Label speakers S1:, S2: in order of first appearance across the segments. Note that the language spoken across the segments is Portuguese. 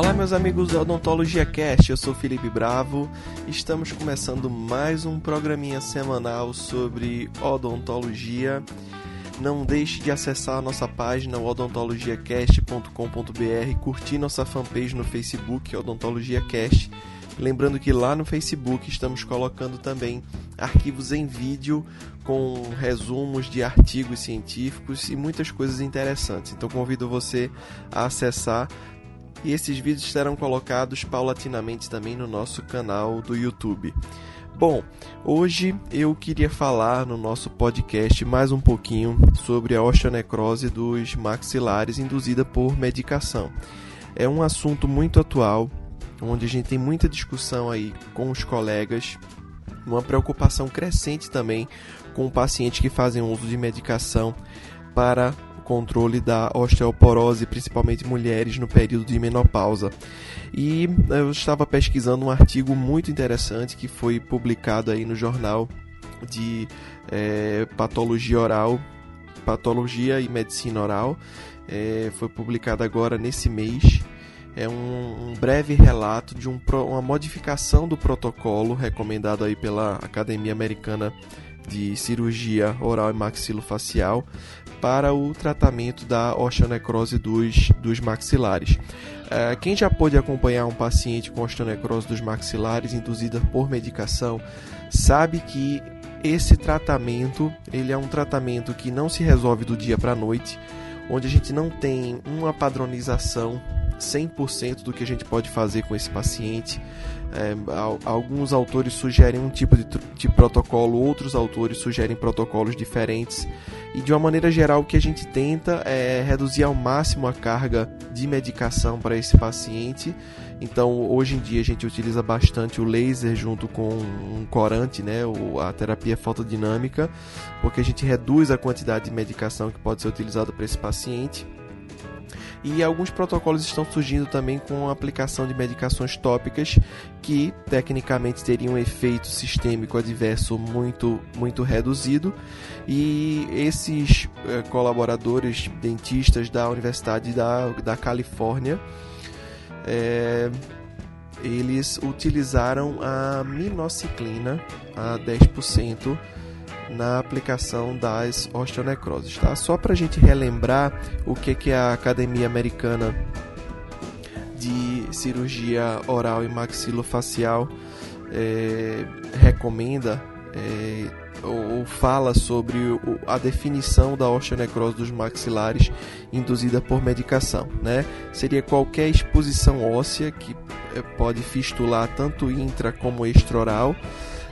S1: Olá, meus amigos do Odontologia Cast, eu sou Felipe Bravo. Estamos começando mais um programinha semanal sobre odontologia. Não deixe de acessar a nossa página odontologiacast.com.br, curtir nossa fanpage no Facebook Odontologia Cast. Lembrando que lá no Facebook estamos colocando também arquivos em vídeo com resumos de artigos científicos e muitas coisas interessantes. Então convido você a acessar e esses vídeos serão colocados paulatinamente também no nosso canal do YouTube. Bom, hoje eu queria falar no nosso podcast mais um pouquinho sobre a osteonecrose dos maxilares induzida por medicação. É um assunto muito atual, onde a gente tem muita discussão aí com os colegas, uma preocupação crescente também com pacientes que fazem uso de medicação para controle da osteoporose, principalmente mulheres no período de menopausa. E eu estava pesquisando um artigo muito interessante que foi publicado aí no jornal de é, patologia oral, patologia e medicina oral. É, foi publicado agora nesse mês. É um, um breve relato de um, uma modificação do protocolo recomendado aí pela Academia Americana de cirurgia oral e maxilofacial para o tratamento da osteonecrose dos, dos maxilares. Uh, quem já pôde acompanhar um paciente com osteonecrose dos maxilares induzida por medicação sabe que esse tratamento ele é um tratamento que não se resolve do dia para a noite, onde a gente não tem uma padronização 100% do que a gente pode fazer com esse paciente. É, alguns autores sugerem um tipo de, de, protocolo, outros autores sugerem protocolos diferentes. E de uma maneira geral, o que a gente tenta é reduzir ao máximo a carga de medicação para esse paciente. Então, hoje em dia, a gente utiliza bastante o laser junto com um corante, né, a terapia fotodinâmica, porque a gente reduz a quantidade de medicação que pode ser utilizada para esse paciente. E alguns protocolos estão surgindo também com a aplicação de medicações tópicas que tecnicamente teriam um efeito sistêmico adverso muito, muito reduzido. E esses eh, colaboradores dentistas da Universidade da, da Califórnia eh, eles utilizaram a minociclina a 10% na aplicação das osteonecroses. Tá? Só para a gente relembrar o que, que a Academia Americana de Cirurgia Oral e Maxilofacial é, recomenda é, ou fala sobre a definição da osteonecrose dos maxilares induzida por medicação. Né? Seria qualquer exposição óssea que é, pode fistular tanto intra como extraoral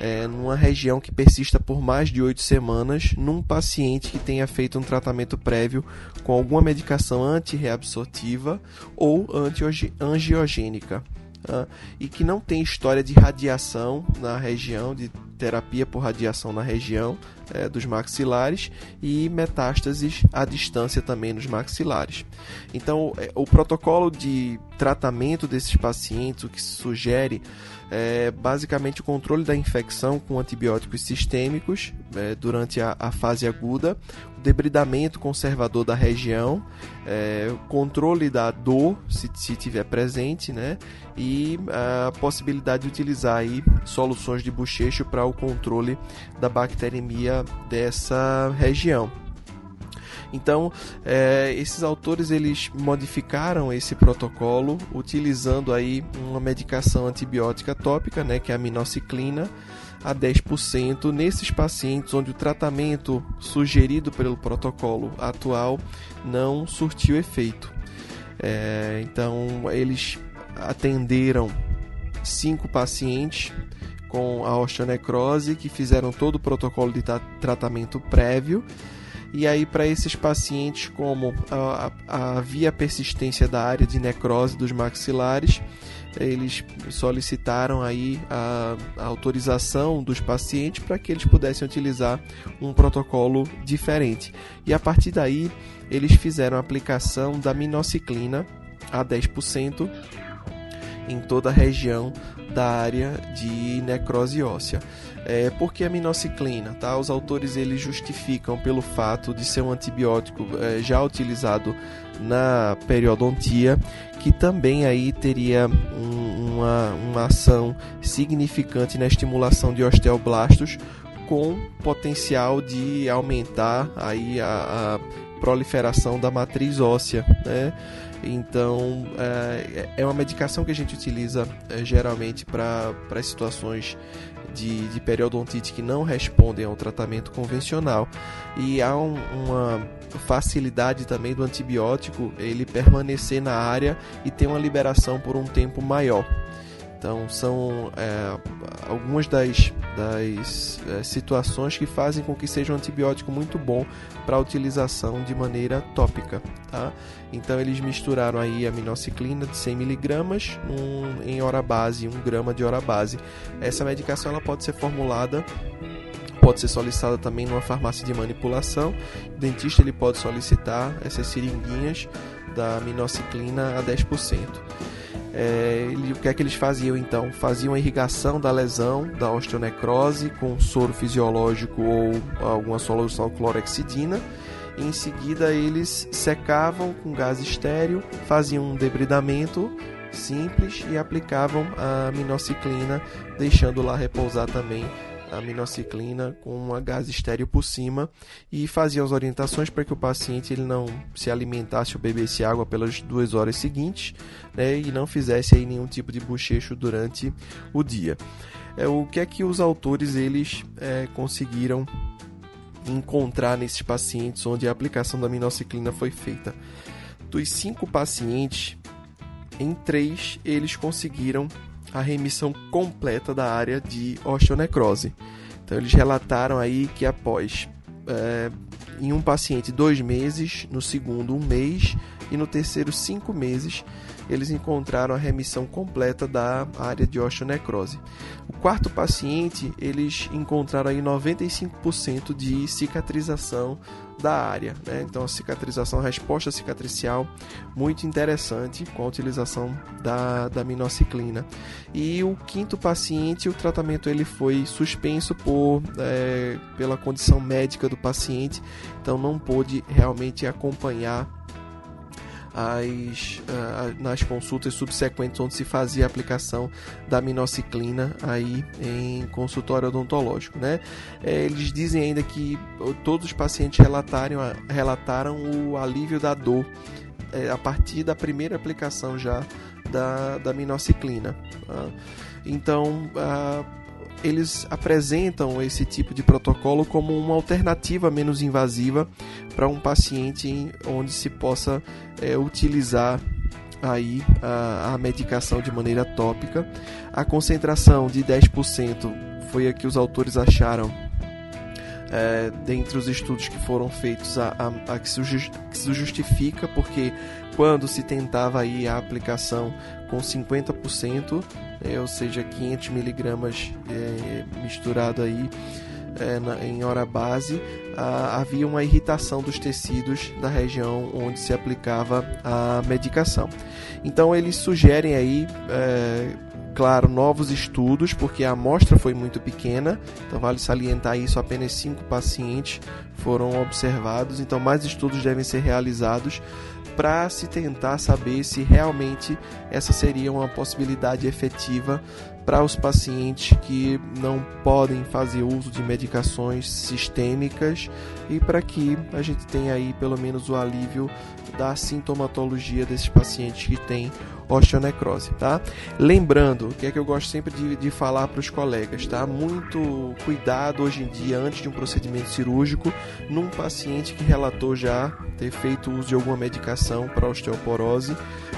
S1: é, numa região que persista por mais de oito semanas num paciente que tenha feito um tratamento prévio com alguma medicação antirreabsortiva ou antiangiogênica. Uh, e que não tem história de radiação na região, de terapia por radiação na região é, dos maxilares e metástases à distância também nos maxilares. Então, é, o protocolo de tratamento desses pacientes, o que sugere é basicamente o controle da infecção com antibióticos sistêmicos é, durante a, a, fase aguda, o debridamento conservador da região, é, o controle da dor, se, se tiver presente, né, e a possibilidade de utilizar aí soluções de bochecho para o controle da bacteremia dessa região. Então, é, esses autores eles modificaram esse protocolo utilizando aí uma medicação antibiótica tópica, né, que é a minociclina, a 10% nesses pacientes onde o tratamento sugerido pelo protocolo atual não surtiu efeito. É, então, eles atenderam cinco pacientes com a osteonecrose que fizeram todo o protocolo de tratamento prévio e aí, para esses pacientes, como havia persistência da área de necrose dos maxilares, eles solicitaram aí a, a autorização dos pacientes para que eles pudessem utilizar um protocolo diferente. E a partir daí, eles fizeram a aplicação da minociclina a 10% em toda a região da área de necrose óssea. É, por que a minociclina? Tá? Os autores eles justificam pelo fato de ser um antibiótico é, já utilizado na periodontia, que também aí teria um, uma, uma ação significante na estimulação de osteoblastos, com potencial de aumentar aí a, a proliferação da matriz óssea, né? Então, é, é uma medicação que a gente utiliza é, geralmente para situações de, de periodontite que não respondem ao tratamento convencional. E há um, uma facilidade também do antibiótico ele permanecer na área e ter uma liberação por um tempo maior. Então, são é, algumas das, das é, situações que fazem com que seja um antibiótico muito bom para utilização de maneira tópica. Tá? Então, eles misturaram aí a minociclina de 100mg em hora base, 1 grama de hora base. Essa medicação ela pode ser formulada pode ser solicitada também numa farmácia de manipulação. O dentista ele pode solicitar essas seringuinhas da minociclina a 10%. É, ele, o que é que eles faziam então? Faziam a irrigação da lesão, da osteonecrose, com soro fisiológico ou alguma solução clorexidina. Em seguida, eles secavam com gás estéreo, faziam um debridamento simples e aplicavam a minociclina, deixando lá repousar também a minociclina com uma gás estéreo por cima e fazia as orientações para que o paciente ele não se alimentasse ou bebesse água pelas duas horas seguintes né, e não fizesse aí nenhum tipo de bochecho durante o dia. É, o que é que os autores eles é, conseguiram encontrar nesses pacientes onde a aplicação da minociclina foi feita? Dos cinco pacientes, em três eles conseguiram a remissão completa da área de osteonecrose. Então eles relataram aí que após é, em um paciente dois meses, no segundo um mês e no terceiro cinco meses, eles encontraram a remissão completa da área de osteonecrose. O quarto paciente, eles encontraram aí 95% de cicatrização da área, né? Então a cicatrização, a resposta cicatricial muito interessante com a utilização da, da minociclina. E o quinto paciente, o tratamento ele foi suspenso por é, pela condição médica do paciente, então não pôde realmente acompanhar as, uh, nas consultas subsequentes onde se fazia a aplicação da minociclina aí em consultório odontológico, né? É, eles dizem ainda que todos os pacientes relataram, relataram o alívio da dor é, a partir da primeira aplicação já da, da minociclina. Tá? Então, uh, eles apresentam esse tipo de protocolo como uma alternativa menos invasiva para um paciente onde se possa é, utilizar aí a, a, medicação de maneira tópica. A concentração de 10% foi a que os autores acharam é, dentre os estudos que foram feitos a, a, a que, se, que se justifica porque quando se tentava aí a aplicação com 50%, é, ou seja, 500 miligramas é, misturado aí é, na, em hora base, havia uma irritação dos tecidos da região onde se aplicava a medicação. Então eles sugerem aí é, claro, novos estudos, porque a amostra foi muito pequena, então vale salientar isso, apenas cinco pacientes foram observados, então mais estudos devem ser realizados para se tentar saber se realmente essa seria uma possibilidade efetiva para os pacientes que não podem fazer uso de medicações sistêmicas e para que a gente tenha aí pelo menos o alívio da sintomatologia desses pacientes que têm osteonecrose, tá? Lembrando, o que é que eu gosto sempre de, de falar para os colegas, tá? Muito cuidado hoje em dia antes de um procedimento cirúrgico num paciente que relatou já ter feito uso de alguma medicação para osteoporose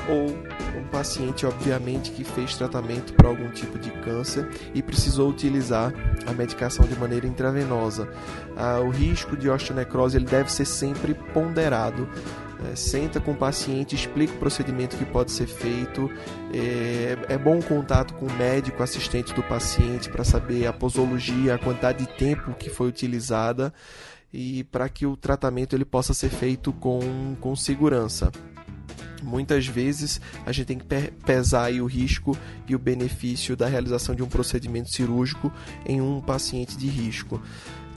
S1: ou um paciente, obviamente, que fez tratamento para algum tipo de câncer e precisou utilizar a medicação de maneira intravenosa. Ah, o risco de osteonecrose ele deve ser sempre ponderado é, senta com o paciente, explica o procedimento que pode ser feito. É, é bom o contato com o médico assistente do paciente para saber a posologia, a quantidade de tempo que foi utilizada e para que o tratamento ele possa ser feito com, com segurança. Muitas vezes a gente tem que pesar o risco e o benefício da realização de um procedimento cirúrgico em um paciente de risco.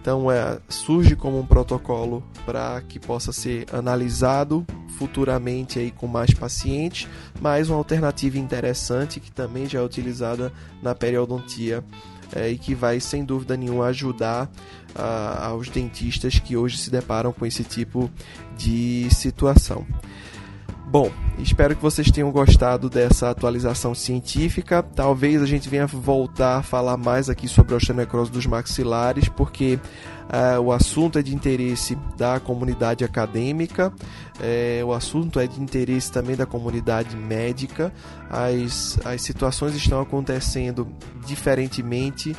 S1: Então, é, surge como um protocolo para que possa ser analisado futuramente aí com mais pacientes, mas uma alternativa interessante que também já é utilizada na periodontia é, e que vai sem dúvida nenhuma ajudar a, aos dentistas que hoje se deparam com esse tipo de situação. Bom, espero que vocês tenham gostado dessa atualização científica. Talvez a gente venha voltar a falar mais aqui sobre a osteonecrose dos maxilares, porque uh, o assunto é de interesse da comunidade acadêmica, é, o assunto é de interesse também da comunidade médica. As, as situações estão acontecendo diferentemente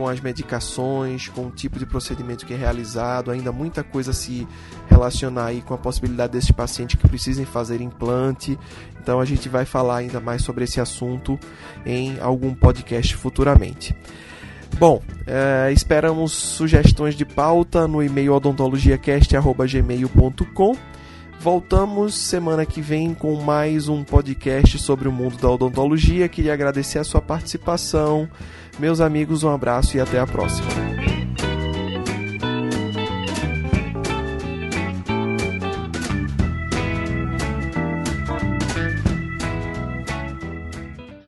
S1: com as medicações, com o tipo de procedimento que é realizado, ainda muita coisa se relacionar aí com a possibilidade desses pacientes que precisem fazer implante. Então a gente vai falar ainda mais sobre esse assunto em algum podcast futuramente. Bom, é, esperamos sugestões de pauta no e-mail odontologiacast.gmail.com Voltamos semana que vem com mais um podcast sobre o mundo da odontologia. Queria agradecer a sua participação. Meus amigos, um abraço e até a próxima.